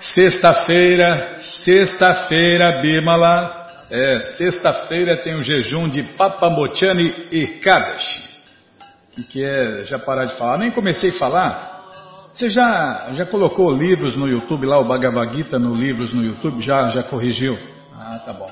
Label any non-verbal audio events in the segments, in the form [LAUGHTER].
Sexta-feira, sexta-feira, Bimala. É, sexta-feira tem o jejum de Papamochani e Kadashi. O que é, já parar de falar, nem comecei a falar. Você já, já colocou livros no YouTube lá, o Bhagavad Gita no livros no YouTube? Já, já corrigiu? Ah, tá bom.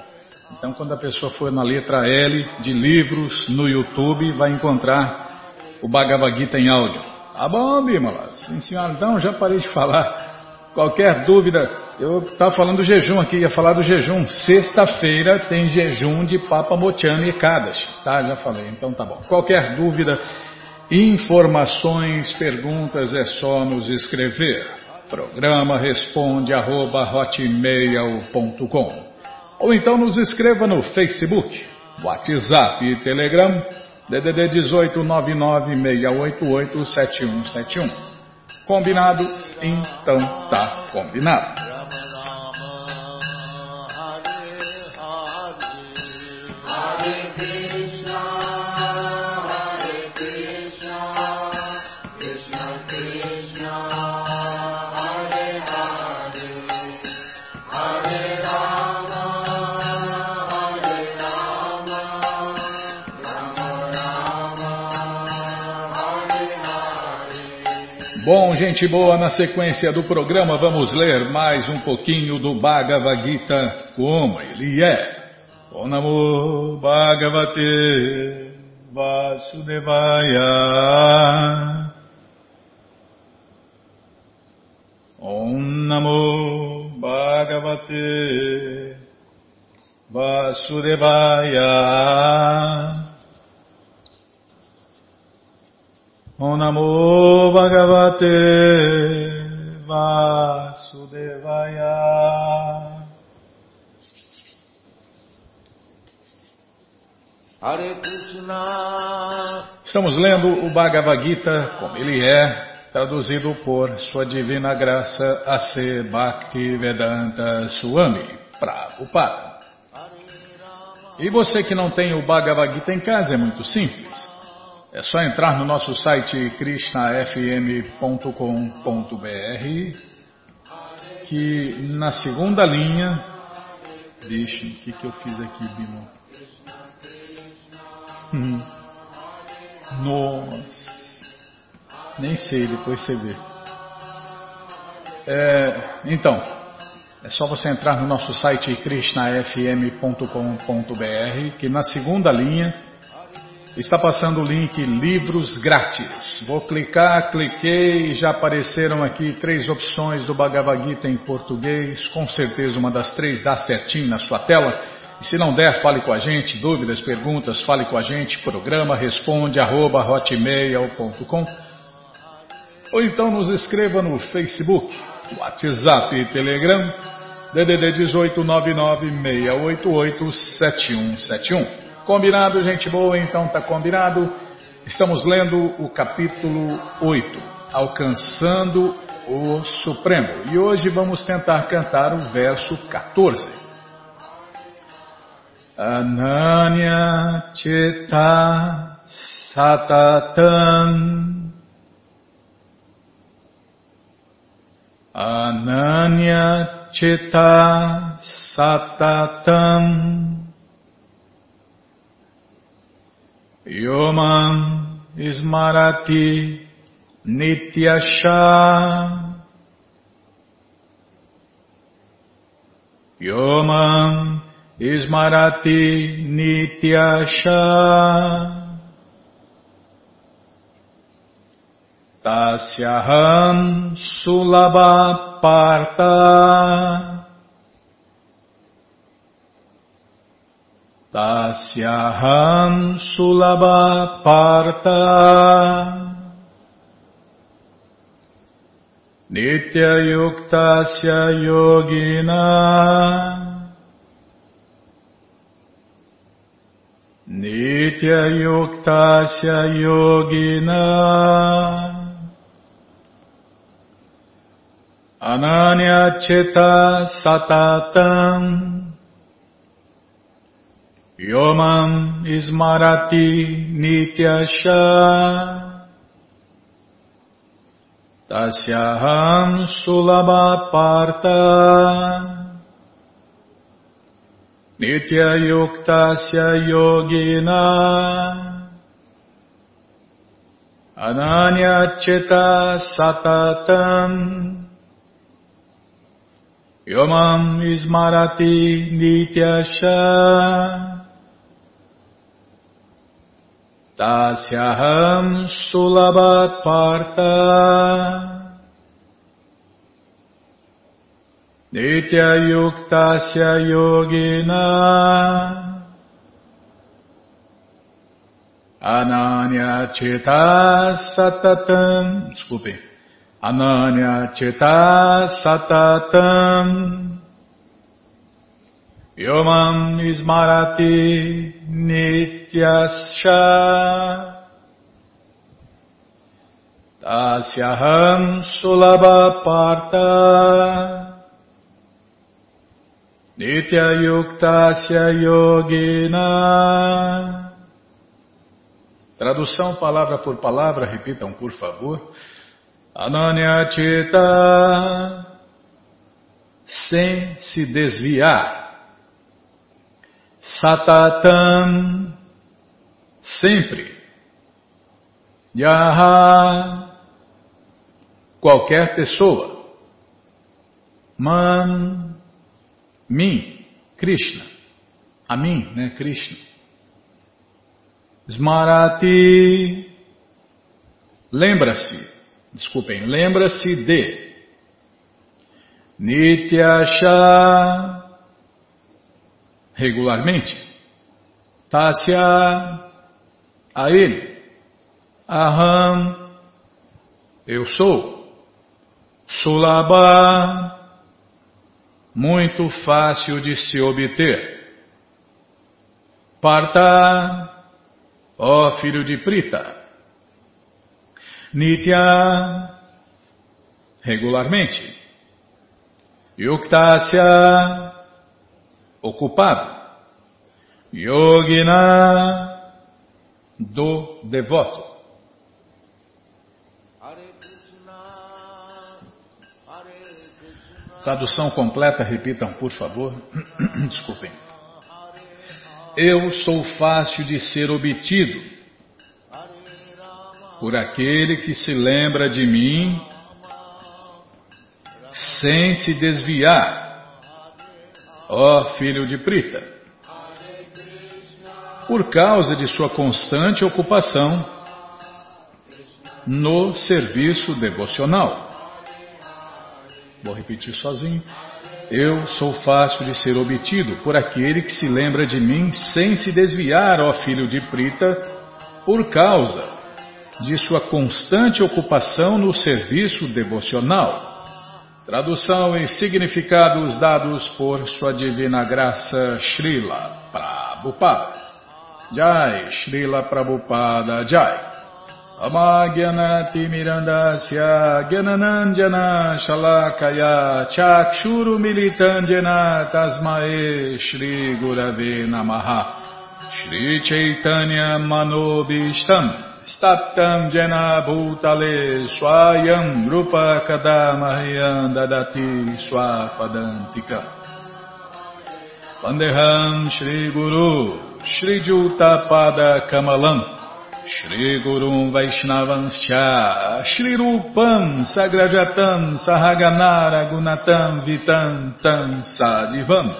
Então quando a pessoa for na letra L de livros no YouTube, vai encontrar o Bhagavad Gita em áudio. Tá bom, Bimala. Sim, senhora. Então, já parei de falar. Qualquer dúvida, eu estava falando do jejum aqui, ia falar do jejum. Sexta-feira tem jejum de Papa Motiana e Kadas. Tá, já falei. Então tá bom. Qualquer dúvida, informações, perguntas, é só nos escrever. Programa responde arroba hotmail.com Ou então nos escreva no Facebook, WhatsApp e Telegram DDD 18 996887171. Combinado? Então tá combinado. Bom, gente boa, na sequência do programa vamos ler mais um pouquinho do Bhagavad Gita como ele é. Om Namo Bhagavate Vasudevaya Om Namo Bhagavate Vasudevaya Om Namo Bhagavate Vasudevaya. Hare Krishna. Estamos lendo o Bhagavad Gita como ele é, traduzido por Sua Divina Graça A.C. Bhakti Vedanta Swami Prabhupada. E você que não tem o Bhagavad Gita em casa, é muito simples. É só entrar no nosso site krishnafm.com.br que na segunda linha. Deixa, o que, que eu fiz aqui, Bino? Hum. Nossa. Nem sei, depois você vê. É, então, é só você entrar no nosso site krishnafm.com.br que na segunda linha Está passando o link livros grátis. Vou clicar, cliquei e já apareceram aqui três opções do Bhagavad Gita em português. Com certeza uma das três dá certinho na sua tela. E se não der, fale com a gente. Dúvidas, perguntas, fale com a gente. Programa responde arroba hotmail.com Ou então nos escreva no Facebook, WhatsApp e Telegram. DDD 18 99 688 7171. Combinado, gente boa? Então tá combinado. Estamos lendo o capítulo 8, Alcançando o Supremo. E hoje vamos tentar cantar o verso 14. Ananya Chita Satatan Ananya Chita Satatan Yomam Ismarati Nityasha Yomam Ismarati Nityasha Tasyaham Sulabha Partha Tasyaham sulabha parta Nitya yuktasya yogina Nitya yuktasya yogina Ananya cheta satatam Yomam Ismarati Nityasha. Tasyaham Sulabha Partha Nitya Yuktasya Yogina. Ananya Cheta Satatam. Yomam Ismarati Nityasha Tasyaham Sulabhat Partha Nitya Yuktasya Yogina Ananya Cheta Satatam Desculpem Ananya Cheta Satatam Yomam Ismarati Nityascha. Tasyaham Sulabha Partha Nitya Yuktasya Yogina. Tradução palavra por palavra, repitam por favor. Ananya Cheta. Sem se desviar Satatam, sempre. Yaha, qualquer pessoa. Man, mim, Krishna. A mim, né, Krishna. Smarati, lembra-se, desculpem, lembra-se de. Nityasha, regularmente. Tasya, a ele. Aham, eu sou. Sulaba, muito fácil de se obter. Parta, ó filho de Prita. Nitya, regularmente. Yuktasya, ocupado. Yogina do devoto. Tradução completa, repitam, por favor. [CLEARS THROAT] Desculpem. Eu sou fácil de ser obtido por aquele que se lembra de mim sem se desviar ó filho de Prita. Por causa de sua constante ocupação no serviço devocional. Vou repetir sozinho. Eu sou fácil de ser obtido por aquele que se lembra de mim sem se desviar, ó filho de Prita, por causa de sua constante ocupação no serviço devocional. Tradução e significados dados por Sua Divina Graça Srila Prabhupada. Jai, Srila Prabhupada Jai. Amagyanati Mirandasya Gyananandjana Shalakaya Chakshuru Militandjana Tasmae Shri Gurave Namaha Shri Chaitanya Manobishtam Staptam Jena Bhutale Swayam Rupa Kadamahyam Dadati Swapadantika. Vandeham Shri Guru Shri Juta Pada Kamalam. Shri Gurum Vaishnavanscha Shri Rupam Sagrajatam Sahaganara Gunatam Vitam Tam Sadivam.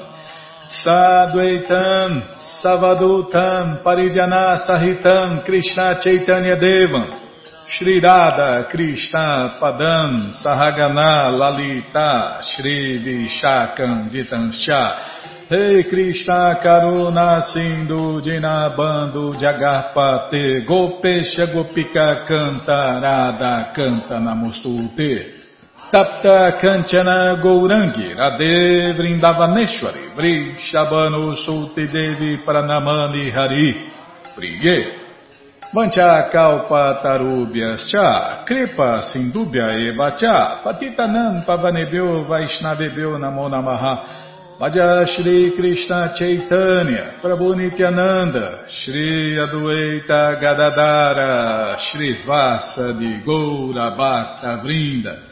Sadvaitam Savadutam Parijana Sahitam Krishna Chaitanya Devam Shri Radha Krishna Padam Sahagana Lalita Shri Vishakam Vitanscha. Rei Krishna Karuna Sindhu Dinabando Jagarpate Gopesha Gopika Canta Radha Canta Namostute Tapta Kanchana Gourangi Radhe Vrindavaneshwari Vrishabhanu Sulti Devi Pranamani Hari Priye. Vancha Kalpa Tarubhyas Cha Kripa Sindubhya Eva Cha Patitanam Pavanebhyo Vaishnavebhyo Namo Namaha. Bhaja Shri Krishna Chaitanya, Prabhu Nityananda, Shri Adueita Gadadara, Shri Vasa de Goura Bhakta Vrinda,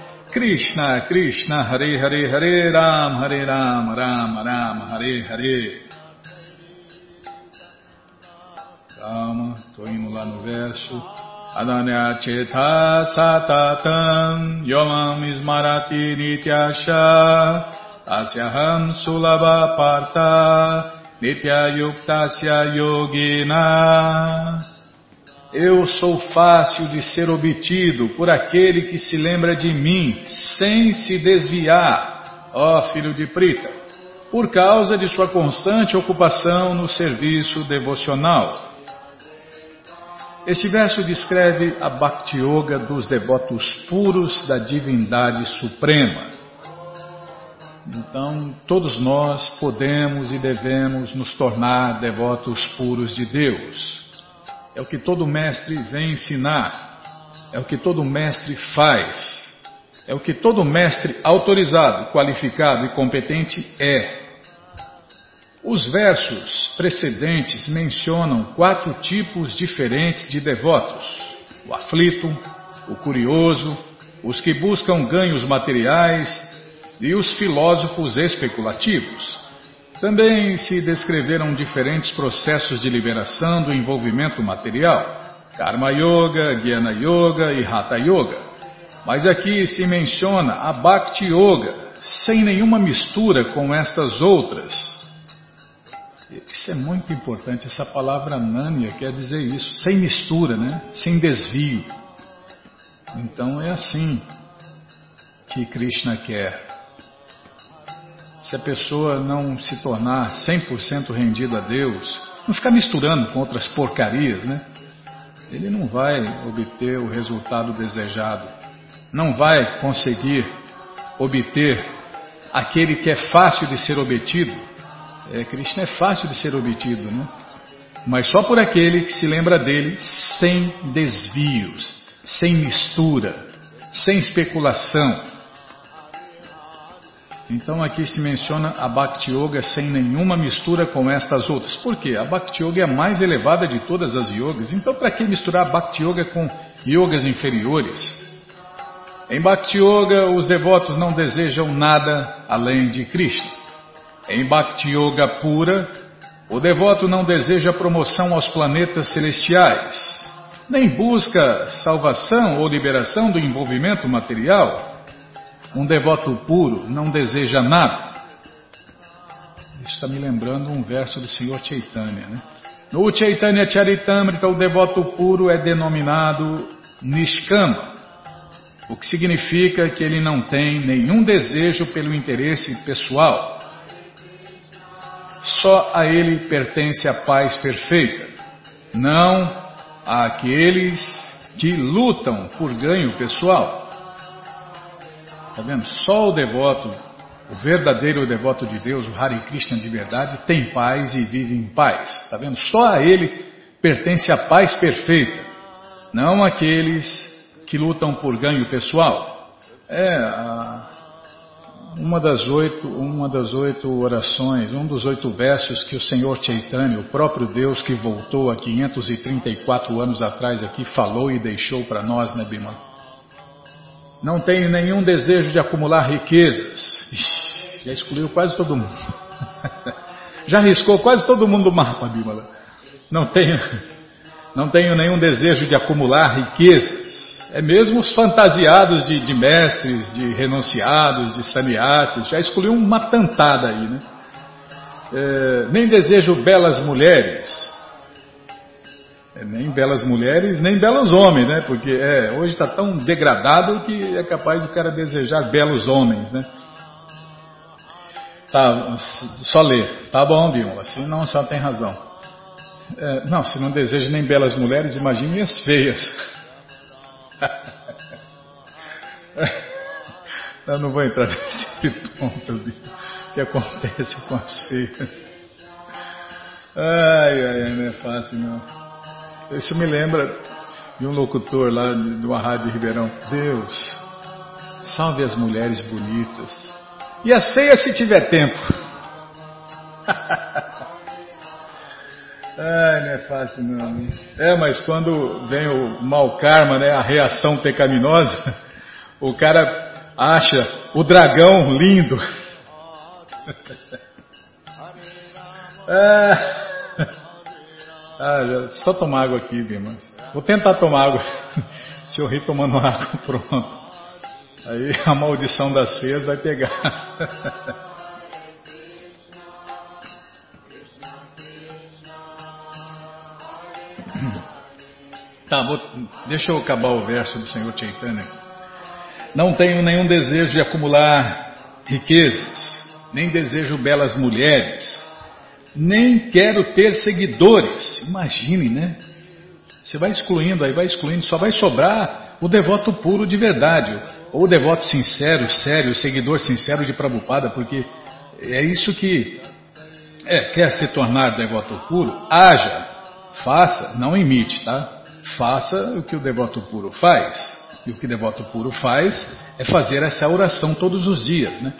Krishna Krishna, Hare Hare, Hare Ram, Hare Ram, Ram Ram, Hare Hare. Calma, estou indo lá no verso. Adanya Chetha Satatam Yomam Ismarati Nityasha Asyaham Sulabha Parta Nitya Yuktasya Yogina Eu sou fácil de ser obtido por aquele que se lembra de mim sem se desviar, ó filho de Prita, por causa de sua constante ocupação no serviço devocional. Este verso descreve a Bhakti Yoga dos devotos puros da divindade suprema. Então, todos nós podemos e devemos nos tornar devotos puros de Deus. É o que todo mestre vem ensinar, é o que todo mestre faz, é o que todo mestre autorizado, qualificado e competente é. Os versos precedentes mencionam quatro tipos diferentes de devotos: o aflito, o curioso, os que buscam ganhos materiais e os filósofos especulativos. Também se descreveram diferentes processos de liberação do envolvimento material, Karma Yoga, Jnana Yoga e Hatha Yoga. Mas aqui se menciona a Bhakti Yoga, sem nenhuma mistura com estas outras. Isso é muito importante, essa palavra Nanya quer dizer isso, sem mistura, né? sem desvio. Então é assim que Krishna quer. Se a pessoa não se tornar 100% rendido a Deus, não ficar misturando com outras porcarias, né? Ele não vai obter o resultado desejado. Não vai conseguir obter aquele que é fácil de ser obtido. É, Krishna é fácil de ser obtido, né? Mas só por aquele que se lembra dele sem desvios, sem mistura, sem especulação, então aqui se menciona a Bhakti Yoga sem nenhuma mistura com estas outras. Por quê? A Bhakti Yoga é a mais elevada de todas as yogas. Então para que misturar Bhakti Yoga com yogas inferiores? Em Bhakti Yoga os devotos não desejam nada além de Krishna. Em Bhakti Yoga pura, o devoto não deseja promoção aos planetas celestiais, nem busca salvação ou liberação do envolvimento material um devoto puro não deseja nada. Isso está me lembrando um verso do Senhor Chaitanya. Né? No Chaitanya Charitamrita, o devoto puro é denominado Nishkama, o que significa que ele não tem nenhum desejo pelo interesse pessoal. Só a ele pertence a paz perfeita, não àqueles que lutam por ganho pessoal. Está vendo? Só o devoto, o verdadeiro devoto de Deus, o Hare Krishna de verdade, tem paz e vive em paz. Está vendo? Só a ele pertence a paz perfeita, não aqueles que lutam por ganho pessoal. É a, uma das oito, uma das oito orações, um dos oito versos que o Senhor Chaitanya, o próprio Deus que voltou há 534 anos atrás aqui, falou e deixou para nós, né, Bima? Não tenho nenhum desejo de acumular riquezas. Ixi, já excluiu quase todo mundo. [LAUGHS] já riscou quase todo mundo do mapa, Bímola. Não tenho, não tenho nenhum desejo de acumular riquezas. É mesmo os fantasiados de, de mestres, de renunciados, de sannyasis, já excluiu uma tantada aí, né? É, nem desejo belas mulheres, nem belas mulheres, nem belos homens, né? Porque é, hoje está tão degradado que é capaz do cara desejar belos homens, né? Tá, só ler. Tá bom, Dilma, assim não, só tem razão. É, não, se não deseja nem belas mulheres, imagine as feias. [LAUGHS] Eu não vou entrar nesse ponto de que acontece com as feias. Ai, ai, não é fácil não. Isso me lembra de um locutor lá de uma rádio de Ribeirão. Deus, salve as mulheres bonitas. E as feias se tiver tempo. [LAUGHS] Ai, não é fácil não. É, mas quando vem o mau karma, né, a reação pecaminosa, [LAUGHS] o cara acha o dragão lindo. [LAUGHS] Ah, ah, só tomar água aqui, Bima. Vou tentar tomar água. [LAUGHS] Se eu rir tomando [LAUGHS] água, pronto. Aí a maldição das feias vai pegar. [LAUGHS] Tá, vou, deixa eu acabar o verso do Senhor Chaitanya. Não tenho nenhum desejo de acumular riquezas, nem desejo belas mulheres, nem quero ter seguidores. Imagine, né? Você vai excluindo, aí vai excluindo, só vai sobrar o devoto puro de verdade, ou o devoto sincero, sério, o seguidor sincero de Prabhupada, porque é isso que é, quer se tornar devoto puro, haja, faça, não imite, tá? Faça o que o devoto puro faz. E o que o devoto puro faz é fazer essa oração todos os dias, né?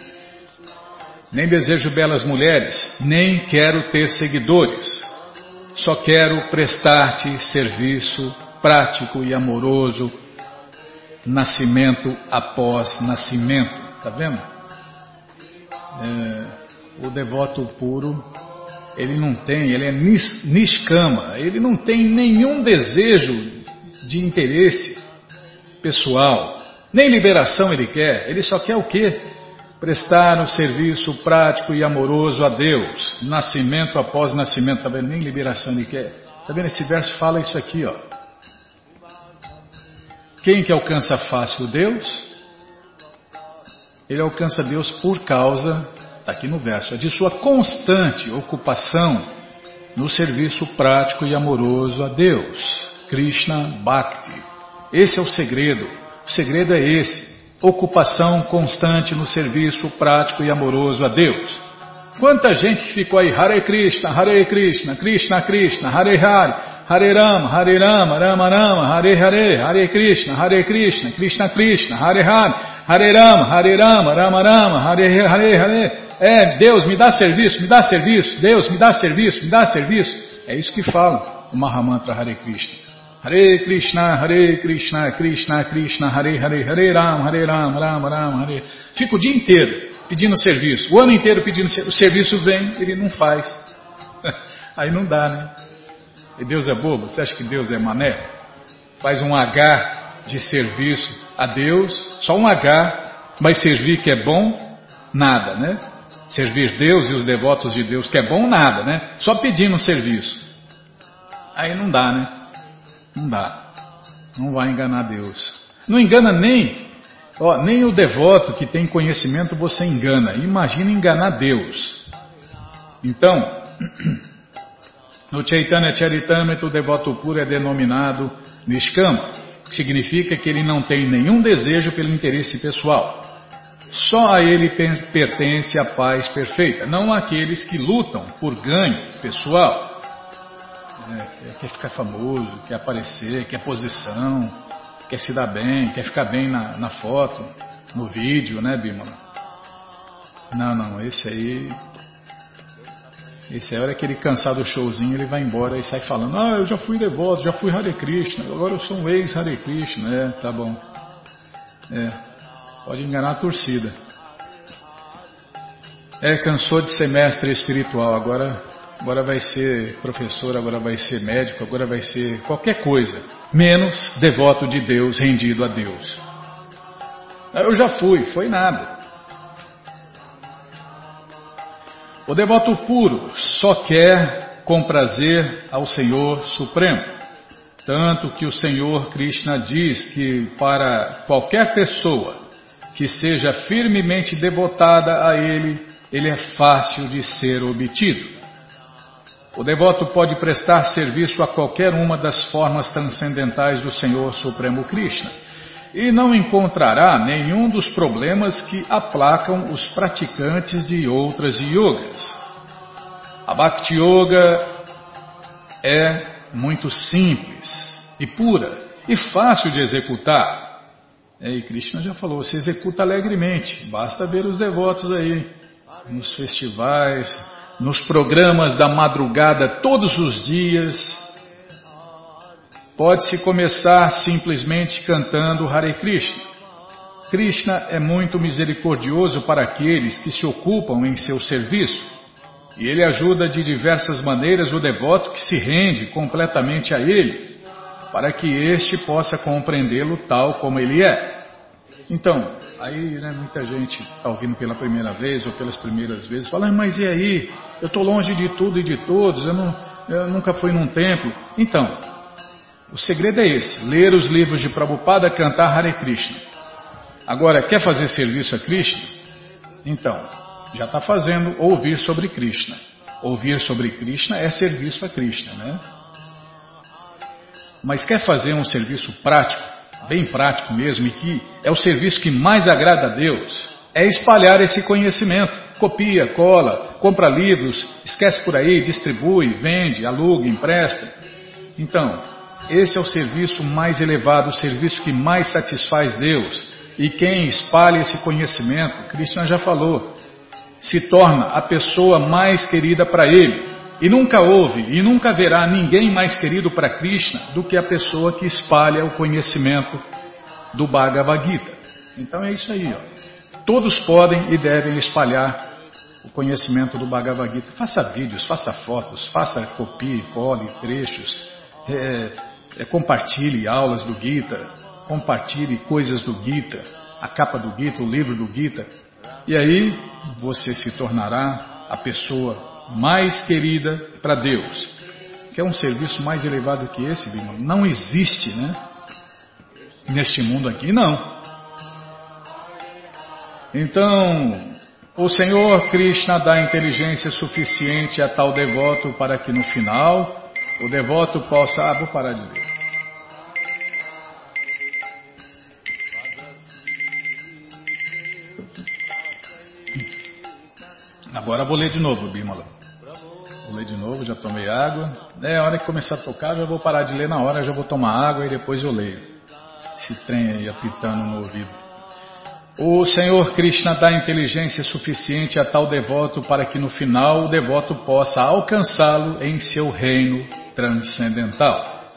Nem desejo belas mulheres, nem quero ter seguidores. Só quero prestar-te serviço prático e amoroso, nascimento após nascimento. Tá vendo? É, o devoto puro ele não tem, ele é niskama, ele não tem nenhum desejo de interesse pessoal, nem liberação ele quer, ele só quer o quê? Prestar um serviço prático e amoroso a Deus, nascimento após nascimento, tá vendo? Nem liberação ele quer. Tá vendo? Esse verso fala isso aqui, ó. Quem que alcança fácil Deus? Ele alcança Deus por causa está aqui no verso, de sua constante ocupação no serviço prático e amoroso a Deus, Krishna Bhakti. Esse é o segredo. O segredo é esse: ocupação constante no serviço prático e amoroso a Deus. Quanta gente que ficou aí, Hare Krishna, Hare Krishna, Krishna Krishna, Hare Hare, Hare Rama, Hare Rama, Rama Rama, Hare Hare, Hare Krishna, Hare Krishna, Krishna Krishna, Hare Hare, Hare Rama, Hare Rama, Rama Rama, Hare Hare, Hare é, Deus me dá serviço, me dá serviço, Deus me dá serviço, me dá serviço. É isso que fala o Mahamantra Hare Krishna. Hare Krishna, Hare Krishna, Krishna Krishna, Hare Hare, Hare Ram, Hare Ram, Ram Ram, Hare. Fica o dia inteiro pedindo serviço, o ano inteiro pedindo serviço. O serviço vem, ele não faz. [LAUGHS] Aí não dá, né? E Deus é bobo? Você acha que Deus é mané? Faz um H de serviço a Deus, só um H, vai servir que é bom, nada, né? servir Deus e os devotos de Deus, que é bom nada, né? Só pedindo serviço. Aí não dá, né? Não dá. Não vai enganar Deus. Não engana nem, ó, nem o devoto que tem conhecimento você engana. Imagina enganar Deus. Então, [CLEARS THROAT] no Chaitanya Charitamrita o devoto puro é denominado Nishkama, que significa que ele não tem nenhum desejo pelo interesse pessoal. Só a ele pertence a paz perfeita, não aqueles que lutam por ganho pessoal. É, quer ficar famoso, quer aparecer, quer posição, quer se dar bem, quer ficar bem na, na foto, no vídeo, né, Bimala? Não, não, esse aí. Esse aí, a hora que ele cansar do showzinho, ele vai embora e sai falando: Ah, eu já fui devoto, já fui Hare Krishna, agora eu sou um ex-Hare Krishna. É, tá bom. É. Pode enganar a torcida. É, cansou de ser mestre espiritual, agora, agora vai ser professor, agora vai ser médico, agora vai ser qualquer coisa, menos devoto de Deus, rendido a Deus. Eu já fui, foi nada. O devoto puro só quer comprazer ao Senhor Supremo. Tanto que o Senhor Krishna diz que para qualquer pessoa que seja firmemente devotada a Ele, ele é fácil de ser obtido. O devoto pode prestar serviço a qualquer uma das formas transcendentais do Senhor Supremo Krishna e não encontrará nenhum dos problemas que aplacam os praticantes de outras yogas. A Bhakti Yoga é muito simples e pura e fácil de executar. E Krishna já falou, se executa alegremente, basta ver os devotos aí nos festivais, nos programas da madrugada todos os dias. Pode-se começar simplesmente cantando Hare Krishna. Krishna é muito misericordioso para aqueles que se ocupam em seu serviço e ele ajuda de diversas maneiras o devoto que se rende completamente a ele, para que este possa compreendê-lo tal como ele é. Então, aí né, muita gente está ouvindo pela primeira vez ou pelas primeiras vezes, fala, mas e aí? Eu estou longe de tudo e de todos, eu, não, eu nunca fui num templo. Então, o segredo é esse, ler os livros de Prabhupada, cantar Hare Krishna. Agora, quer fazer serviço a Krishna? Então, já está fazendo ouvir sobre Krishna. Ouvir sobre Krishna é serviço a Krishna, né? Mas quer fazer um serviço prático? Bem prático mesmo, e que é o serviço que mais agrada a Deus, é espalhar esse conhecimento. Copia, cola, compra livros, esquece por aí, distribui, vende, aluga, empresta. Então, esse é o serviço mais elevado, o serviço que mais satisfaz Deus. E quem espalha esse conhecimento, Krishna já falou, se torna a pessoa mais querida para ele. E nunca houve e nunca haverá ninguém mais querido para Krishna do que a pessoa que espalha o conhecimento do Bhagavad Gita. Então é isso aí. Ó. Todos podem e devem espalhar o conhecimento do Bhagavad Gita. Faça vídeos, faça fotos, faça copie, cole trechos, é, é, compartilhe aulas do Gita, compartilhe coisas do Gita, a capa do Gita, o livro do Gita. E aí você se tornará a pessoa mais querida para Deus. Quer um serviço mais elevado que esse, Bima? Não existe, né? Neste mundo aqui, não. Então, o Senhor Krishna dá inteligência suficiente a tal devoto para que no final o devoto possa. Ah, vou parar de ler. Agora vou ler de novo, Bimala. Vou ler de novo, já tomei água. É, a hora que começar a tocar, já vou parar de ler na hora, já vou tomar água e depois eu leio. Esse trem aí apitando no ouvido. O Senhor Krishna dá inteligência suficiente a tal devoto para que no final o devoto possa alcançá-lo em seu reino transcendental.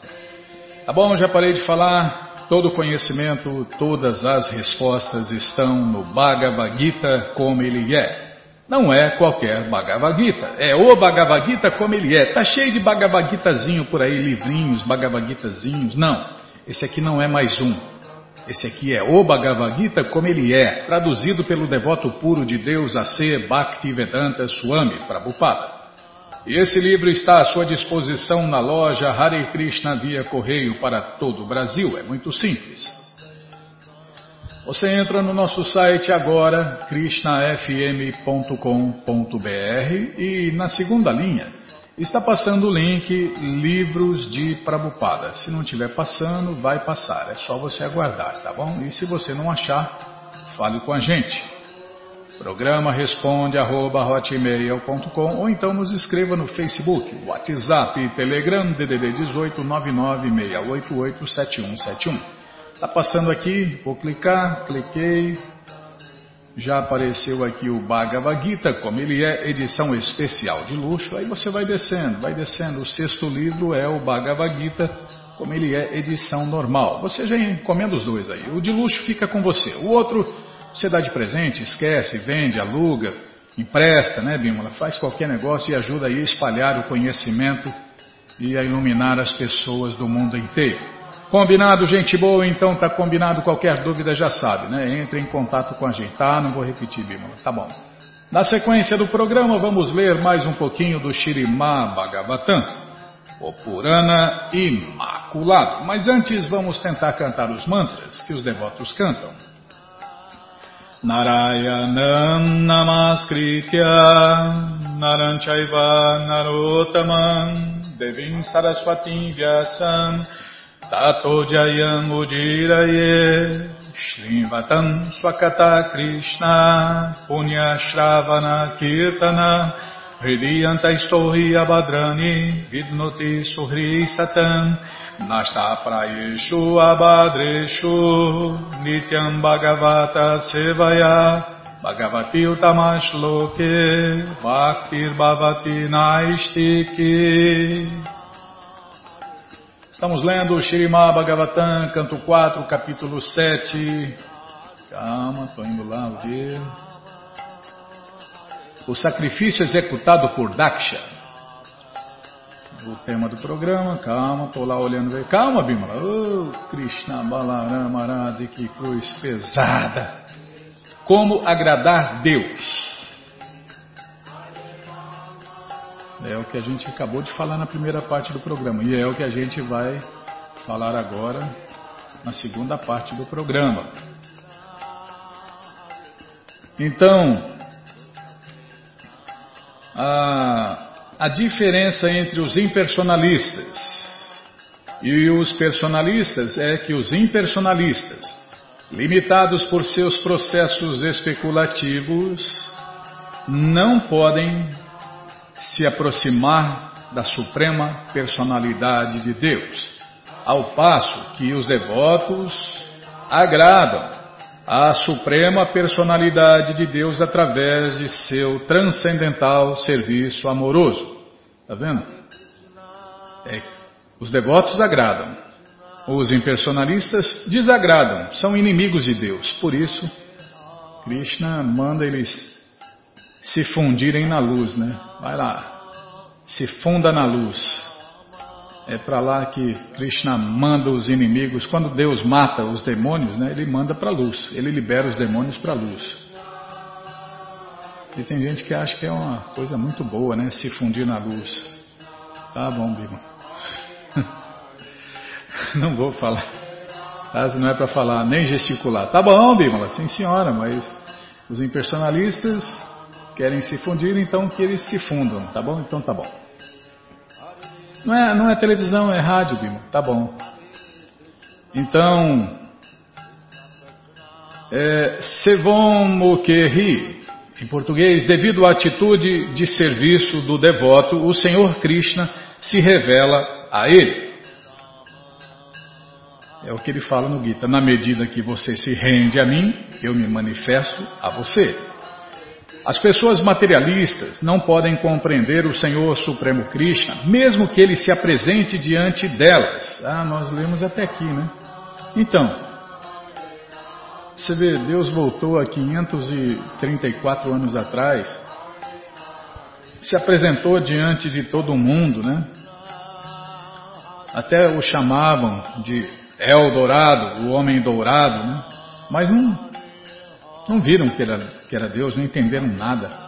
Tá bom, já parei de falar. Todo conhecimento, todas as respostas estão no Bhagavad Gita como ele é. Não é qualquer Bhagavad Gita, é o Bhagavad Gita como ele é. Tá cheio de Bhagavad Gitazinho por aí, livrinhos, Bhagavad Gitazinhos. Não, esse aqui não é mais um. Esse aqui é o Bhagavad Gita como ele é, traduzido pelo devoto puro de Deus A.C. Bhaktivedanta Swami Prabhupada. E esse livro está à sua disposição na loja Hare Krishna via correio para todo o Brasil. É muito simples. Você entra no nosso site agora, krishnafm.com.br e na segunda linha está passando o link Livros de Prabupada. Se não estiver passando, vai passar. É só você aguardar, tá bom? E se você não achar, fale com a gente. Programa responde arroba ou então nos escreva no Facebook, WhatsApp, Telegram, DDD 18 996887171. Está passando aqui, vou clicar, cliquei, já apareceu aqui o Bhagavad Gita, como ele é edição especial de luxo, aí você vai descendo, vai descendo, o sexto livro é o Bhagavad Gita, como ele é edição normal. Você já encomenda os dois aí, o de luxo fica com você, o outro você dá de presente, esquece, vende, aluga, empresta, né Bímola? Faz qualquer negócio e ajuda aí a espalhar o conhecimento e a iluminar as pessoas do mundo inteiro. Combinado, gente boa? Então tá combinado. Qualquer dúvida já sabe, né? Entre em contato com a gente, tá? Não vou repetir, Bímola. Tá bom. Na sequência do programa, vamos ler mais um pouquinho do Shirimá Bhagavatam, o Purana Imaculado. Mas antes, vamos tentar cantar os mantras que os devotos cantam. Narayanam Namaskritya Naranchaiva Narotaman Devim Saraswatim Vyasam Tato Jayam Ujiraye Shrivatam Swakata Krishna Punya Shravana Kirtana Hridiyanta Istohi Abadrani Vidnoti Suhri Satam Nasta Prayeshu Abadreshu Nityam Bhagavata Sevaya Bhagavati Utamash Loke Bhaktir Bhavati Naistiki Estamos lendo Shirimá Bhagavatam, canto 4, capítulo 7. Calma, estou indo lá ver. O sacrifício executado por Daksha. O tema do programa, calma, estou lá olhando. Calma, Bimala. Oh, Krishna Balarama Arade, que cruz pesada. Como agradar Deus? É o que a gente acabou de falar na primeira parte do programa e é o que a gente vai falar agora na segunda parte do programa. Então, a, a diferença entre os impersonalistas e os personalistas é que os impersonalistas limitados por seus processos especulativos, não podem se aproximar da suprema personalidade de Deus, ao passo que os devotos agradam à suprema personalidade de Deus através de seu transcendental serviço amoroso. Está vendo? É, os devotos agradam, os impersonalistas desagradam, são inimigos de Deus. Por isso, Krishna manda eles se fundirem na luz, né? Vai lá, se funda na luz. É para lá que Krishna manda os inimigos. Quando Deus mata os demônios, né, ele manda para a luz. Ele libera os demônios para a luz. E tem gente que acha que é uma coisa muito boa, né? Se fundir na luz. Tá bom, Bima. [LAUGHS] Não vou falar. Tá? Não é para falar nem gesticular. Tá bom, Bímola, sim senhora, mas os impersonalistas querem se fundir, então que eles se fundam. Tá bom? Então tá bom. Não é, não é televisão, é rádio, Bímola. Tá bom. Então, é, Sevon Mukherjee, em português, devido à atitude de serviço do devoto, o Senhor Krishna se revela a ele. É o que ele fala no Gita. Na medida que você se rende a mim, eu me manifesto a você. As pessoas materialistas não podem compreender o Senhor Supremo Krishna, mesmo que ele se apresente diante delas. Ah, nós lemos até aqui, né? Então, você vê, Deus voltou há 534 anos atrás, se apresentou diante de todo mundo, né? Até o chamavam de Eldorado, o homem dourado, né? mas não, não viram que era, que era Deus, não entenderam nada.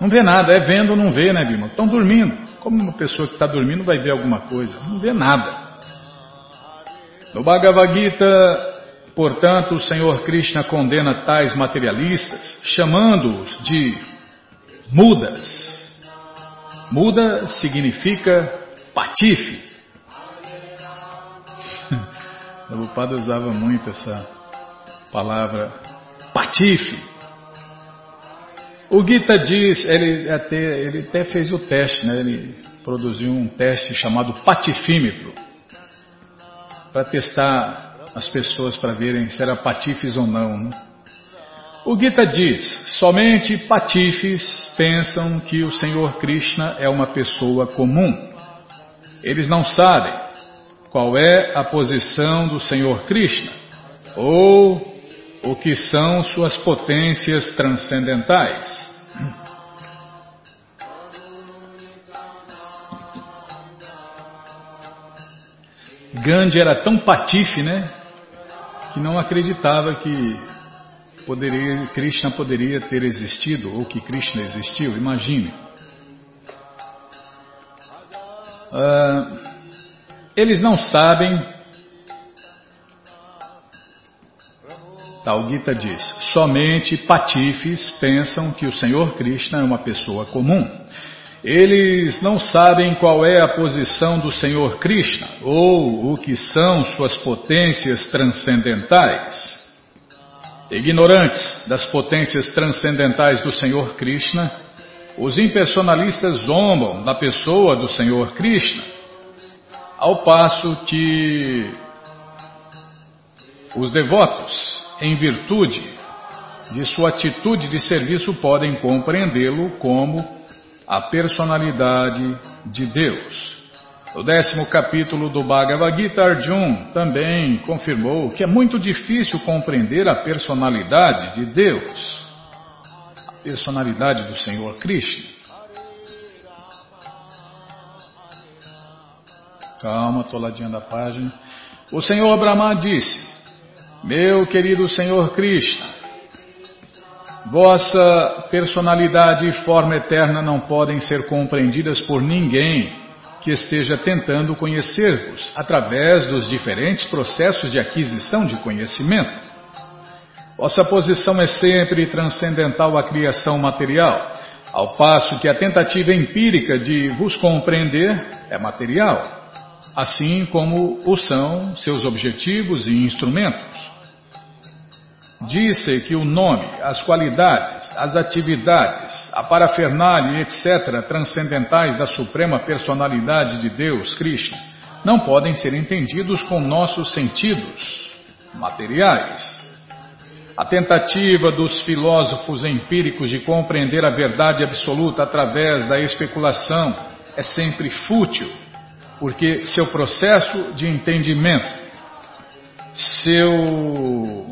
Não vê nada, é vendo ou não vê, né, Bima? Estão dormindo. Como uma pessoa que está dormindo vai ver alguma coisa? Não vê nada. No Bhagavad Gita, portanto, o Senhor Krishna condena tais materialistas, chamando-os de mudas. Muda significa patife. [LAUGHS] Prabhupada usava muito essa palavra patife. O Gita diz, ele até, ele até fez o teste, né? ele produziu um teste chamado patifímetro para testar as pessoas para verem se eram patifes ou não. Né? O Gita diz: somente patifes pensam que o Senhor Krishna é uma pessoa comum. Eles não sabem qual é a posição do Senhor Krishna, ou o que são suas potências transcendentais. Gandhi era tão patife, né, que não acreditava que poderia, Krishna poderia ter existido ou que Krishna existiu. Imagine. Uh, eles não sabem. Tal Gita diz: somente patifes pensam que o Senhor Krishna é uma pessoa comum. Eles não sabem qual é a posição do Senhor Krishna ou o que são suas potências transcendentais. Ignorantes das potências transcendentais do Senhor Krishna, os impersonalistas zombam da pessoa do Senhor Krishna, ao passo que os devotos, em virtude de sua atitude de serviço, podem compreendê-lo como a personalidade de Deus. No décimo capítulo do Bhagavad Gita, Arjun também confirmou que é muito difícil compreender a personalidade de Deus, a personalidade do Senhor Krishna. Calma, estou ladinho a página. O Senhor Brahma disse: Meu querido Senhor Krishna, Vossa personalidade e forma eterna não podem ser compreendidas por ninguém que esteja tentando conhecer-vos através dos diferentes processos de aquisição de conhecimento. Vossa posição é sempre transcendental à criação material, ao passo que a tentativa empírica de vos compreender é material, assim como o são seus objetivos e instrumentos. Disse que o nome, as qualidades, as atividades, a parafernália etc. transcendentais da Suprema Personalidade de Deus, Krishna, não podem ser entendidos com nossos sentidos materiais. A tentativa dos filósofos empíricos de compreender a verdade absoluta através da especulação é sempre fútil, porque seu processo de entendimento, seu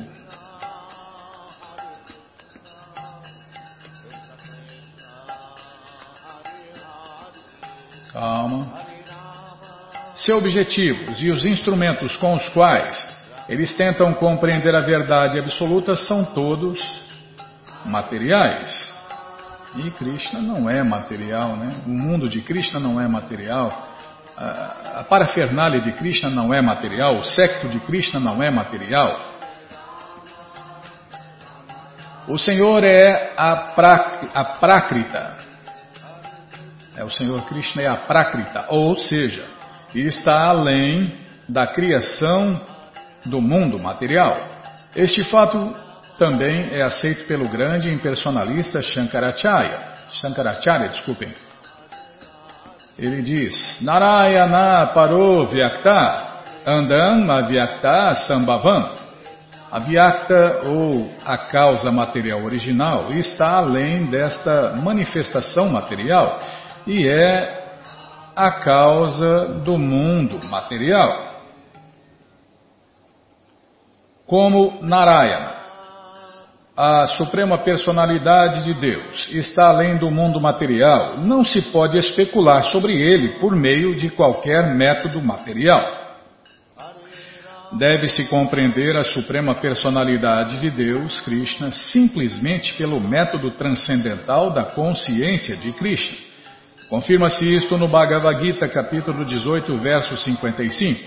Calma. Seus objetivos e os instrumentos com os quais eles tentam compreender a verdade absoluta são todos materiais. E Krishna não é material, né? O mundo de Krishna não é material. A parafernália de Krishna não é material. O secto de Krishna não é material. O Senhor é a, pra, a Prakrita, é, o Senhor Krishna é a Prakrita, ou seja, está além da criação do mundo material. Este fato também é aceito pelo grande impersonalista Shankaracharya. Shankaracharya, desculpem. Ele diz: Narayana paro vyakta, andam avyakta sambhavam. A vyakta, ou a causa material original, está além desta manifestação material e é a causa do mundo material. Como Narayana, a suprema personalidade de Deus, está além do mundo material, não se pode especular sobre ele por meio de qualquer método material. Deve-se compreender a suprema personalidade de Deus, Krishna, simplesmente pelo método transcendental da consciência de Krishna. Confirma-se isto no Bhagavad Gita, capítulo 18, verso 55.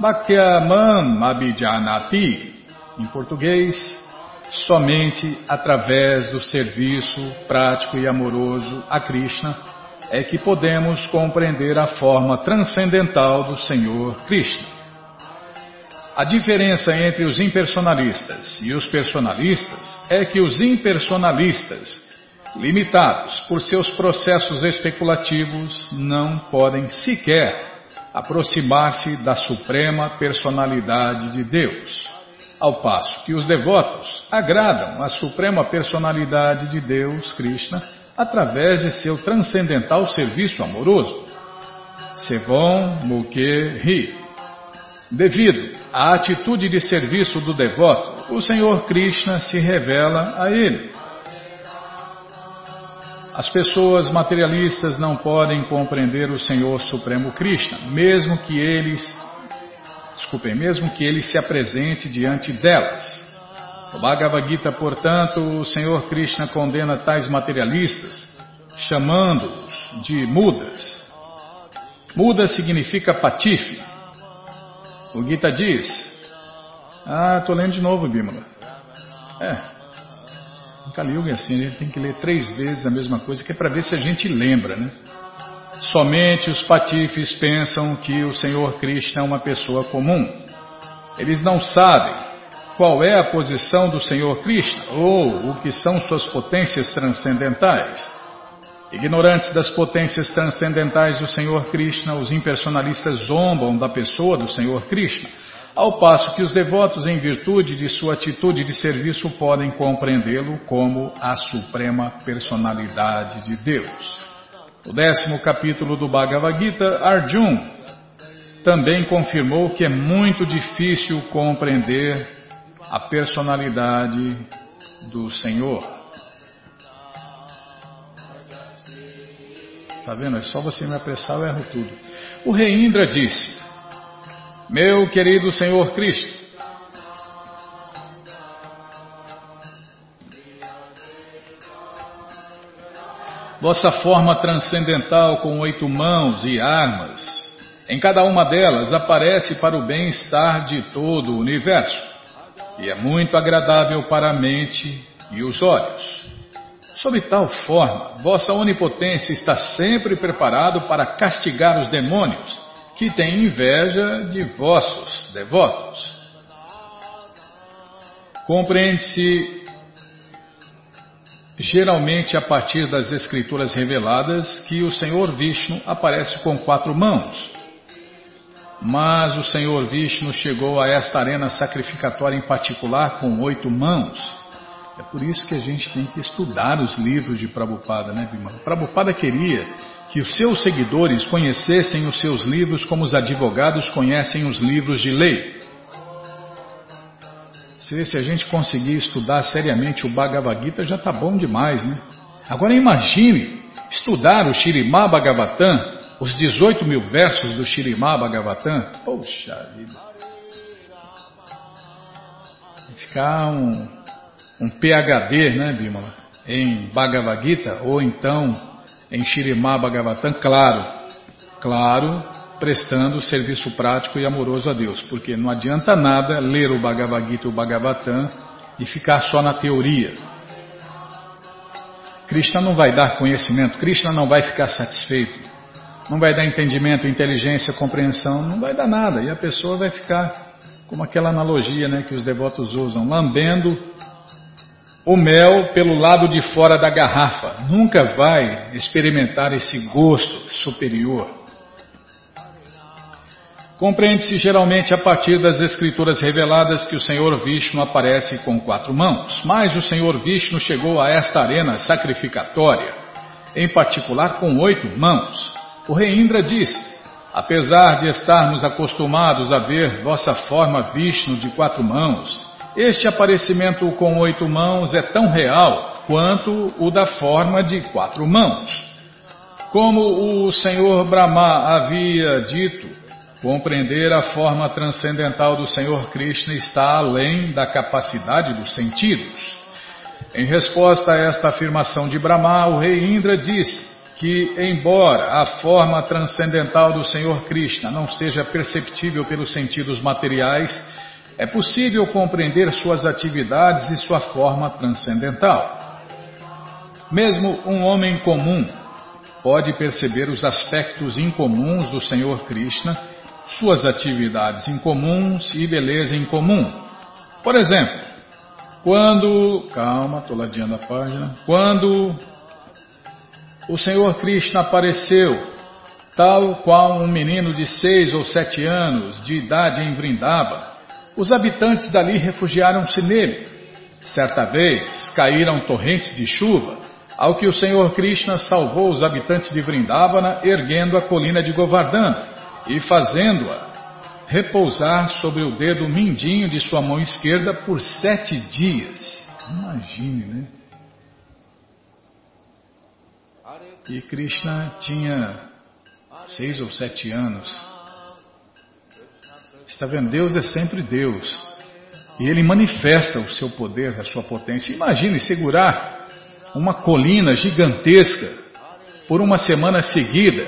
Bhaktyamam Abhijanati, em português, somente através do serviço prático e amoroso a Krishna é que podemos compreender a forma transcendental do Senhor Krishna. A diferença entre os impersonalistas e os personalistas é que os impersonalistas limitados por seus processos especulativos, não podem sequer aproximar-se da suprema personalidade de Deus. Ao passo que os devotos agradam a suprema personalidade de Deus, Krishna, através de seu transcendental serviço amoroso. Sevon Mukhe Ri. Devido à atitude de serviço do devoto, o Senhor Krishna se revela a ele as pessoas materialistas não podem compreender o Senhor Supremo Krishna, mesmo que eles, desculpem, mesmo que ele se apresente diante delas. No Bhagavad Gita, portanto, o Senhor Krishna condena tais materialistas, chamando-os de mudas. Muda significa patife. O Gita diz, ah, estou lendo de novo, Bimala. É, No Kali é assim, a gente tem que ler três vezes a mesma coisa, que é para ver se a gente lembra, né? Somente os patifes pensam que o Senhor Krishna é uma pessoa comum. Eles não sabem qual é a posição do Senhor Krishna ou o que são suas potências transcendentais. Ignorantes das potências transcendentais do Senhor Krishna, os impersonalistas zombam da pessoa do Senhor Krishna, ao passo que os devotos, em virtude de sua atitude de serviço, podem compreendê-lo como a suprema personalidade de Deus. No décimo capítulo do Bhagavad Gita, Arjun também confirmou que é muito difícil compreender a personalidade do Senhor. Tá vendo? É só você me apressar, eu erro tudo. O rei Indra disse: Meu querido Senhor Cristo, vossa forma transcendental com oito mãos e armas. Em cada uma delas aparece para o bem-estar de todo o universo e é muito agradável para a mente e os olhos. Sob tal forma, vossa onipotência está sempre preparado para castigar os demônios que têm inveja de vossos devotos. Compreende-se geralmente a partir das escrituras reveladas, que o Senhor Vishnu aparece com quatro mãos. Mas o Senhor Vishnu chegou a esta arena sacrificatória em particular com oito mãos. É por isso que a gente tem que estudar os livros de Prabhupada, né, Bimala? Prabhupada queria que os seus seguidores conhecessem os seus livros como os advogados conhecem os livros de lei. Se, se a gente conseguir estudar seriamente o Bhagavad Gita, já está bom demais, né? Agora imagine estudar o Shirimá Bhagavatam, os 18 mil versos do Shirimá Bhagavatam. Poxa vida! Ficar um, um PhD, né, Bimala? Em Bhagavad Gita, ou então em Shirimá Bhagavatam, claro, claro, prestando serviço prático e amoroso a Deus, porque não adianta nada ler o Bhagavad Gita ou o Bhagavatam e ficar só na teoria. Krishna não vai dar conhecimento, Krishna não vai ficar satisfeito, não vai dar entendimento, inteligência, compreensão, não vai dar nada, e a pessoa vai ficar como aquela analogia né, que os devotos usam, lambendo o mel pelo lado de fora da garrafa, nunca vai experimentar esse gosto superior. Compreende-se geralmente a partir das escrituras reveladas que o Senhor Vishnu aparece com quatro mãos, mas o Senhor Vishnu chegou a esta arena sacrificatória, em particular com oito mãos. O rei Indra disse: Apesar de estarmos acostumados a ver vossa forma Vishnu de quatro mãos, este aparecimento com oito mãos é tão real quanto o da forma de quatro mãos. Como o Senhor Brahma havia dito, Compreender a forma transcendental do Senhor Krishna está além da capacidade dos sentidos. Em resposta a esta afirmação de Brahma, o rei Indra disse que, embora a forma transcendental do Senhor Krishna não seja perceptível pelos sentidos materiais, é possível compreender suas atividades e sua forma transcendental. Mesmo um homem comum pode perceber os aspectos incomuns do Senhor Krishna suas atividades incomuns e beleza em comum. Por exemplo, quando. Calma, estou ladeando a página. Quando o Senhor Krishna apareceu, tal qual um menino de seis ou sete anos de idade em Vrindava, os habitantes dali refugiaram-se nele. Certa vez caíram torrentes de chuva, ao que o Senhor Krishna salvou os habitantes de Vrindavana erguendo a colina de Govardhana e fazendo-a repousar sobre o dedo mindinho de sua mão esquerda por sete dias. Imagine, né? E Krishna tinha seis ou sete anos. Está vendo? Deus é sempre Deus. E Ele manifesta o seu poder, a sua potência. Imagine segurar uma colina gigantesca por uma semana seguida,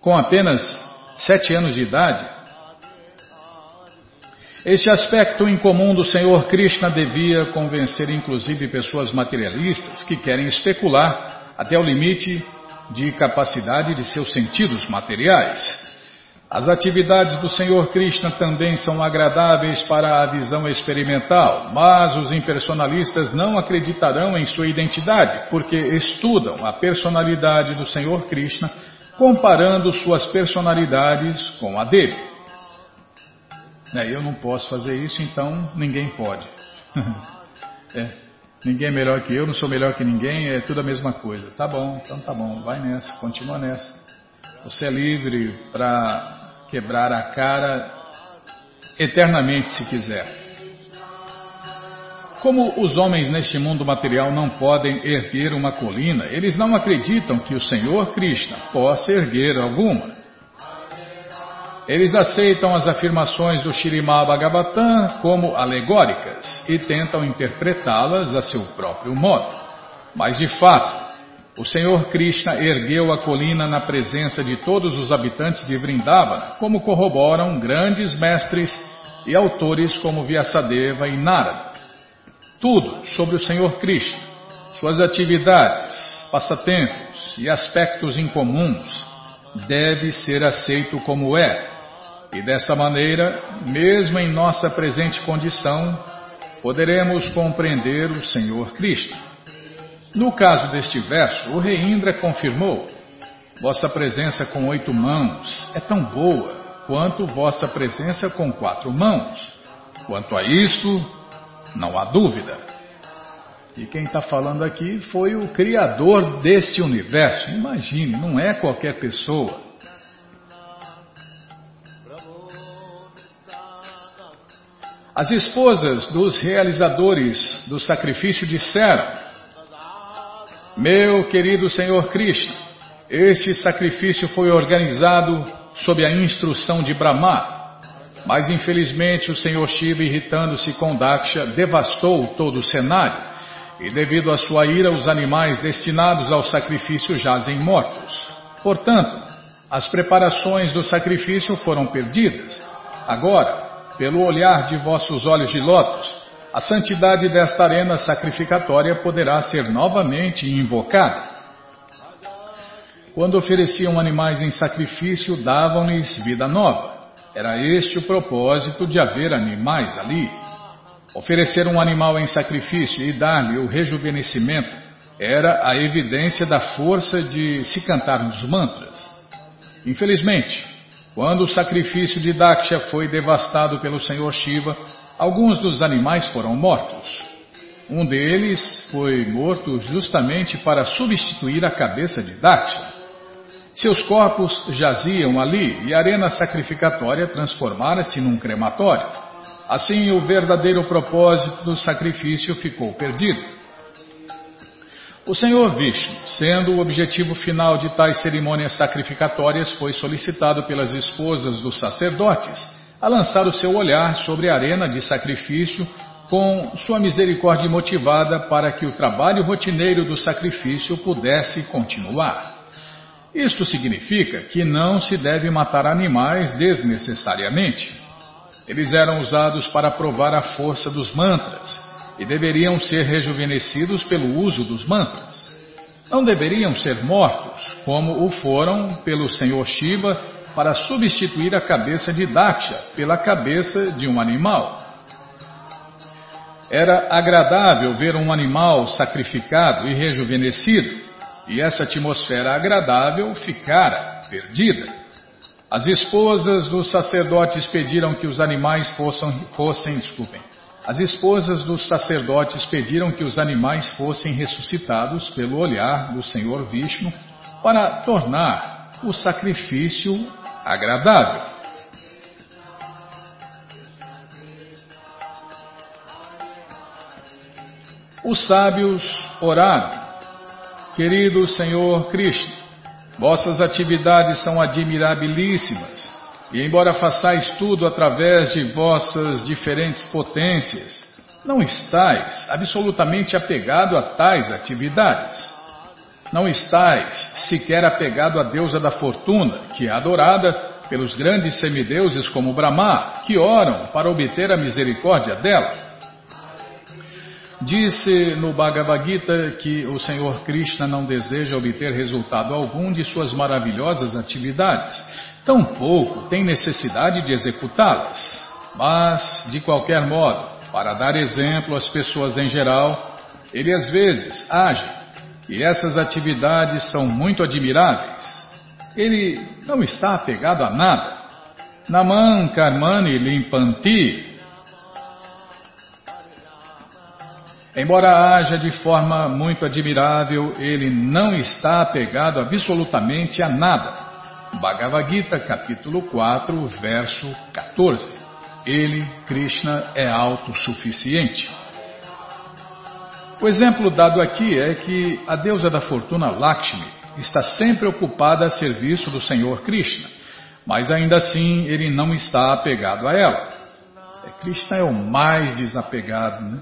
com apenas sete anos de idade. Este aspecto incomum do Senhor Krishna devia convencer inclusive pessoas materialistas que querem especular até o limite de capacidade de seus sentidos materiais. As atividades do Senhor Krishna também são agradáveis para a visão experimental, mas os impersonalistas não acreditarão em sua identidade, porque estudam a personalidade do Senhor Krishna comparando suas personalidades com a dele. É, eu não posso fazer isso, então ninguém pode. [LAUGHS] é, ninguém é melhor que eu, não sou melhor que ninguém, é tudo a mesma coisa. Tá bom, então tá bom, vai nessa, continua nessa. Você é livre para quebrar a cara eternamente se quiser. Como os homens neste mundo material não podem erguer uma colina, eles não acreditam que o Senhor Krishna possa erguer alguma. Eles aceitam as afirmações do Shirimá Bhagavatam como alegóricas e tentam interpretá-las a seu próprio modo. Mas de fato, o Senhor Krishna ergueu a colina na presença de todos os habitantes de Vrindavana, como corroboram grandes mestres e autores como Vyasadeva e Narada. Tudo sobre o Senhor Krishna, suas atividades, passatempos e aspectos incomuns deve ser aceito como é. E dessa maneira, mesmo em nossa presente condição, poderemos compreender o Senhor Krishna. No caso deste verso, o rei Indra confirmou: Vossa presença com oito mãos é tão boa quanto vossa presença com quatro mãos. Quanto a isto, não há dúvida. E quem está falando aqui foi o Criador desse universo. Imagine, não é qualquer pessoa. As esposas dos realizadores do sacrifício disseram: meu querido Senhor Krishna, este sacrifício foi organizado sob a instrução de Brahma, mas infelizmente o Senhor Shiva, irritando-se com Daksha, devastou todo o cenário e devido à sua ira os animais destinados ao sacrifício jazem mortos. Portanto, as preparações do sacrifício foram perdidas. Agora, pelo olhar de vossos olhos de lótus, a santidade desta arena sacrificatória poderá ser novamente invocada. Quando ofereciam animais em sacrifício, davam-lhes vida nova. Era este o propósito de haver animais ali. Oferecer um animal em sacrifício e dar-lhe o rejuvenescimento era a evidência da força de se cantar nos mantras. Infelizmente, quando o sacrifício de Daksha foi devastado pelo Senhor Shiva, Alguns dos animais foram mortos. Um deles foi morto justamente para substituir a cabeça de Daksha. Seus corpos jaziam ali e a arena sacrificatória transformara-se num crematório. Assim, o verdadeiro propósito do sacrifício ficou perdido. O Senhor Vishnu, sendo o objetivo final de tais cerimônias sacrificatórias, foi solicitado pelas esposas dos sacerdotes a lançar o seu olhar sobre a arena de sacrifício com sua misericórdia motivada para que o trabalho rotineiro do sacrifício pudesse continuar. Isto significa que não se deve matar animais desnecessariamente. Eles eram usados para provar a força dos mantras e deveriam ser rejuvenescidos pelo uso dos mantras. Não deveriam ser mortos, como o foram pelo Senhor Shiva para substituir a cabeça de Daksha pela cabeça de um animal. Era agradável ver um animal sacrificado e rejuvenescido, e essa atmosfera agradável ficara perdida. As esposas dos sacerdotes pediram que os animais fossem, fossem desculpem, as esposas dos sacerdotes pediram que os animais fossem ressuscitados pelo olhar do Senhor Vishnu para tornar o sacrifício agradável. Os sábios oraram, querido Senhor Krishna, vossas atividades são admirabilíssimas, e embora façais tudo através de vossas diferentes potências, não estáis absolutamente apegado a tais atividades. Não estáis sequer apegado à deusa da fortuna, que é adorada pelos grandes semideuses como Brahma, que oram para obter a misericórdia dela. Disse no Bhagavad Gita que o Senhor Krishna não deseja obter resultado algum de suas maravilhosas atividades, tampouco tem necessidade de executá-las. Mas, de qualquer modo, para dar exemplo às pessoas em geral, ele às vezes age, e essas atividades são muito admiráveis. Ele não está apegado a nada. Naman Karmani Limpanti Embora haja de forma muito admirável, ele não está apegado absolutamente a nada. Bhagavad Gita, capítulo 4, verso 14. Ele, Krishna, é autossuficiente. O exemplo dado aqui é que a deusa da fortuna Lakshmi está sempre ocupada a serviço do Senhor Krishna, mas ainda assim ele não está apegado a ela. É, Krishna é o mais desapegado, né?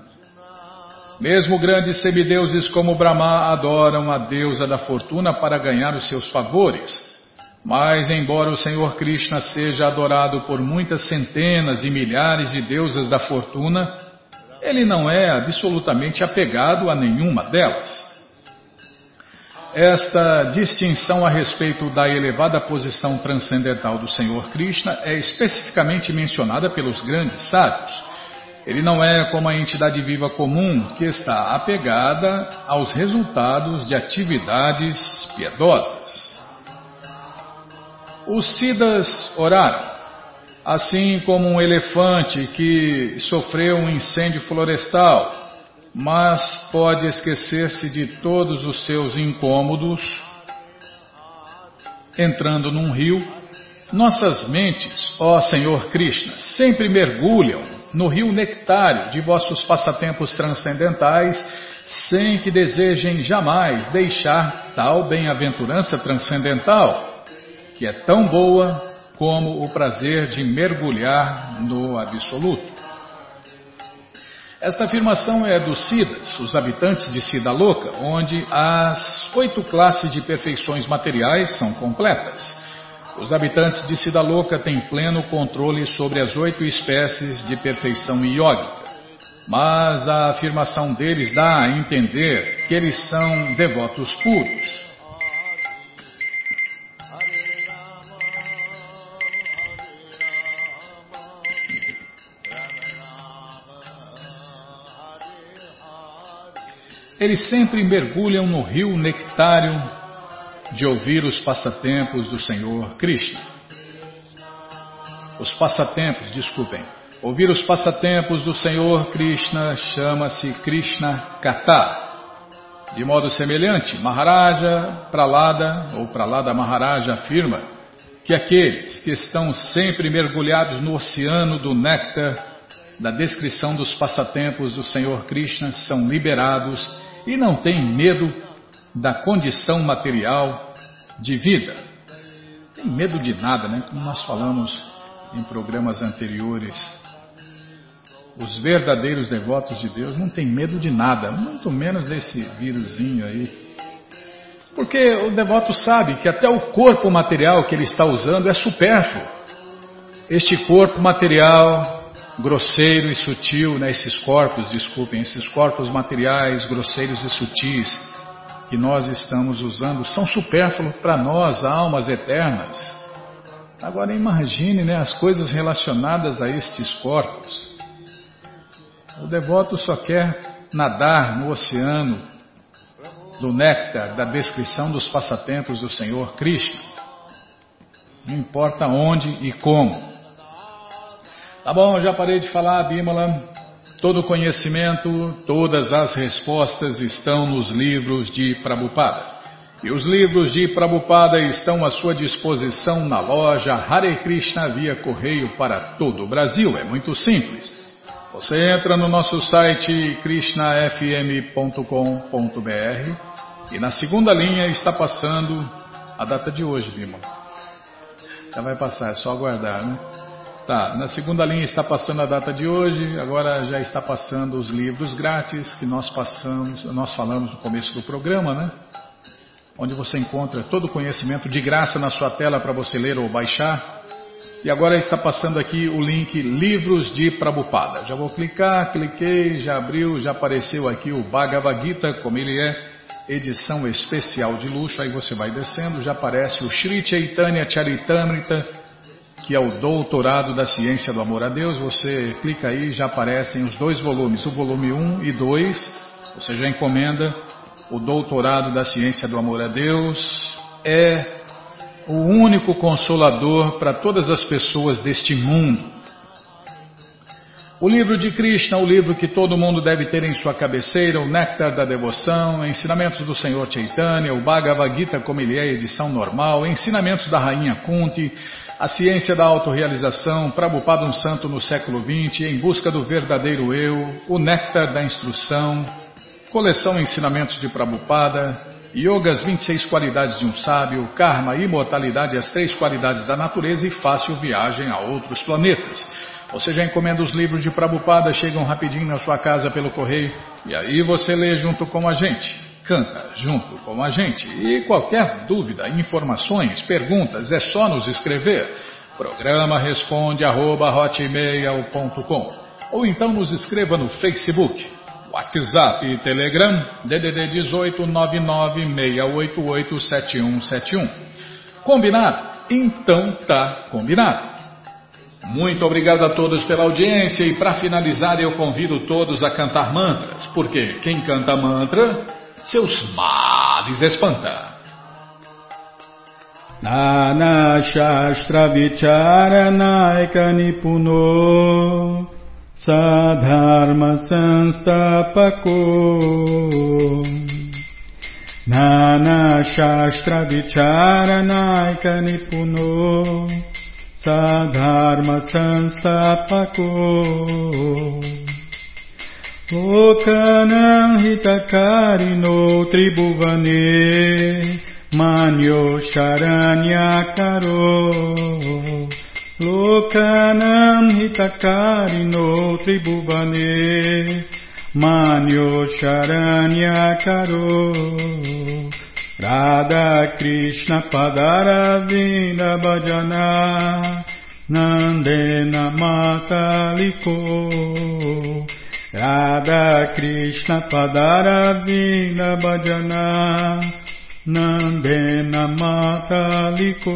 Mesmo grandes semideuses como Brahma adoram a deusa da fortuna para ganhar os seus favores. Mas, embora o Senhor Krishna seja adorado por muitas centenas e milhares de deusas da fortuna, ele não é absolutamente apegado a nenhuma delas. Esta distinção a respeito da elevada posição transcendental do Senhor Krishna é especificamente mencionada pelos grandes sábios. Ele não é como a entidade viva comum que está apegada aos resultados de atividades piedosas. Os Siddhas oraram, assim como um elefante que sofreu um incêndio florestal, mas pode esquecer-se de todos os seus incômodos entrando num rio. Nossas mentes, ó Senhor Krishna, sempre mergulham no rio nectário de vossos passatempos transcendentais, sem que desejem jamais deixar tal bem-aventurança transcendental, que é tão boa como o prazer de mergulhar no absoluto. Esta afirmação é dos Siddhas, os habitantes de Siddha Loka, onde as oito classes de perfeições materiais são completas. Os habitantes de Sidaloka têm pleno controle sobre as oito espécies de perfeição iógica, mas a afirmação deles dá a entender que eles são devotos puros. Eles sempre mergulham no rio nectário de ouvir os passatempos do Senhor Krishna. Os passatempos, desculpem, ouvir os passatempos do Senhor Krishna chama-se Krishna Kata. De modo semelhante, Maharaja Pralada ou Pralada Maharaja afirma que aqueles que estão sempre mergulhados no oceano do néctar da descrição dos passatempos do Senhor Krishna são liberados e não têm medo da condição material de vida. Tem medo de nada, né? Como nós falamos em programas anteriores. Os verdadeiros devotos de Deus não têm medo de nada, muito menos desse vírusinho aí. Porque o devoto sabe que até o corpo material que ele está usando é supérfluo. Este corpo material grosseiro e sutil, né, esses corpos, desculpem, esses corpos materiais grosseiros e sutis, que nós estamos usando são supérfluos para nós, almas eternas. Agora imagine né, as coisas relacionadas a estes corpos. O devoto só quer nadar no oceano do néctar da descrição dos passatempos do Senhor Krishna. Não importa onde e como. Tá bom, já parei de falar, Bimala. Todo conhecimento, todas as respostas estão nos livros de Prabhupada. E os livros de Prabhupada estão à sua disposição na loja Hare Krishna via correio para todo o Brasil. É muito simples. Você entra no nosso site krishnafm.com.br e na segunda linha está passando a data de hoje, Bima. Já vai passar, é só aguardar, né? Tá, na segunda linha está passando a data de hoje, agora já está passando os livros grátis que nós passamos, nós falamos no começo do programa, né? Onde você encontra todo o conhecimento de graça na sua tela para você ler ou baixar. E agora está passando aqui o link Livros de Prabhupada. Já vou clicar, cliquei, já abriu, já apareceu aqui o Bhagavad Gita, como ele é, edição especial de luxo. Aí você vai descendo, já aparece o Sri Chaitanya Charitamrita, que é o Doutorado da Ciência do Amor a Deus. Você clica aí, já aparecem os dois volumes, o volume 1 e 2. Você já encomenda o Doutorado da Ciência do Amor a Deus. É o único consolador para todas as pessoas deste mundo. O livro de Krishna, o livro que todo mundo deve ter em sua cabeceira, o Néctar da Devoção, Ensinamentos do Senhor Chaitanya, o Bhagavad Gita como ele é, edição normal, Ensinamentos da Rainha Kunti, a Ciência da Autorealização, Prabhupada um Santo no século XX, Em Busca do Verdadeiro Eu, o Néctar da Instrução, Coleção Ensinamentos de Prabhupada, Yoga, as 26 qualidades de um sábio, Karma, imortalidade, as três qualidades da natureza e fácil viagem a outros planetas. Você já encomenda os livros de Prabhupada, chegam rapidinho na sua casa pelo correio e aí você lê junto com a gente, canta junto com a gente. E qualquer dúvida, informações, perguntas, é só nos escrever. Programa responde arroba, ou então nos escreva no Facebook WhatsApp e Telegram DDD 18 996887171. Combinado? Então tá combinado. Muito obrigado a todos pela audiência e para finalizar eu convido todos a cantar mantras, porque quem canta mantra, seus males espanta. Nana Shastra Vicharanaika Nipuno Sadharma Sanstapako Nana Shastra Vicharanaika Nipuno Sadharma Sanstapako Lokanam Hitakarino Tribhuvane Manyo Charanyakaro Lokanam hitakarino tribhuvane Manyo Sharanya Karo Radha Krishna Padaravinda Bhajana Nandena Mataliko Radha Krishna Padaravinda Bhajana Nandena Mataliko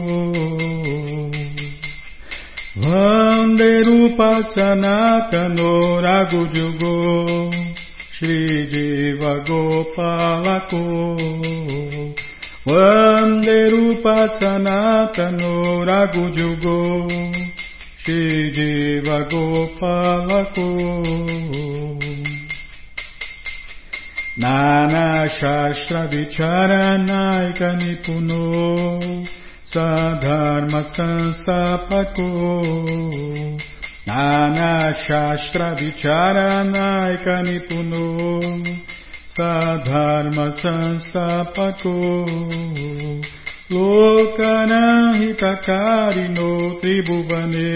Vande Rupa Sanatano Ragujugo Shri Jiva Gopalako Vande Rupa Sanatano Shri Jiva Gopalako नानाशास्त्रविचारनायकनिपुनो सधर्मसंस्थापको नानाशास्त्रविचारनायकनिपुनो सधर्मसंस्थापको लोकनहितकारिणो त्रिभुवने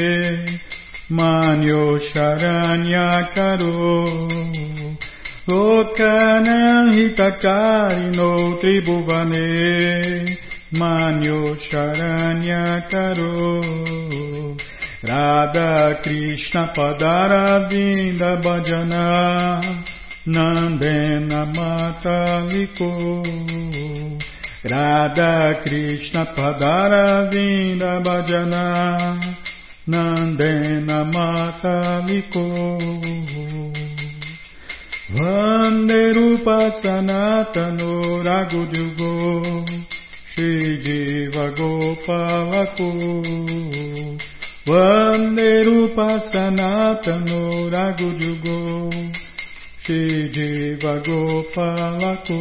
मान्यो शरण्याकरो Lokanam hitacharino tribhuvane manyo charanya karo Radha Krishna Padara vinda bhajana nandena mata mataliko Radha Krishna Padara vinda bhajana nandena mata mataliko Vande Rupa Sanatano Ragujugo Shri Jiva Gopalaku Vande Rupa Sanatano Ragujugo Shri Jiva Gopalaku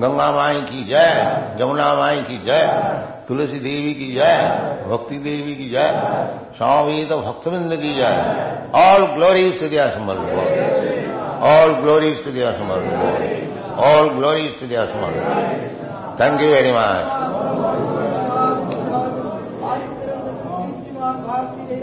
Ganga माई की जय जमुना माई की जय, तुलसी देवी की जय, भक्ति देवी की जय स्वामी तो भक्तविंद की जय। ऑल ग्लोरी टू दिया ऑल ग्लोरी टू दिया ऑल ग्लोरी टू दिया thank you very much Bharti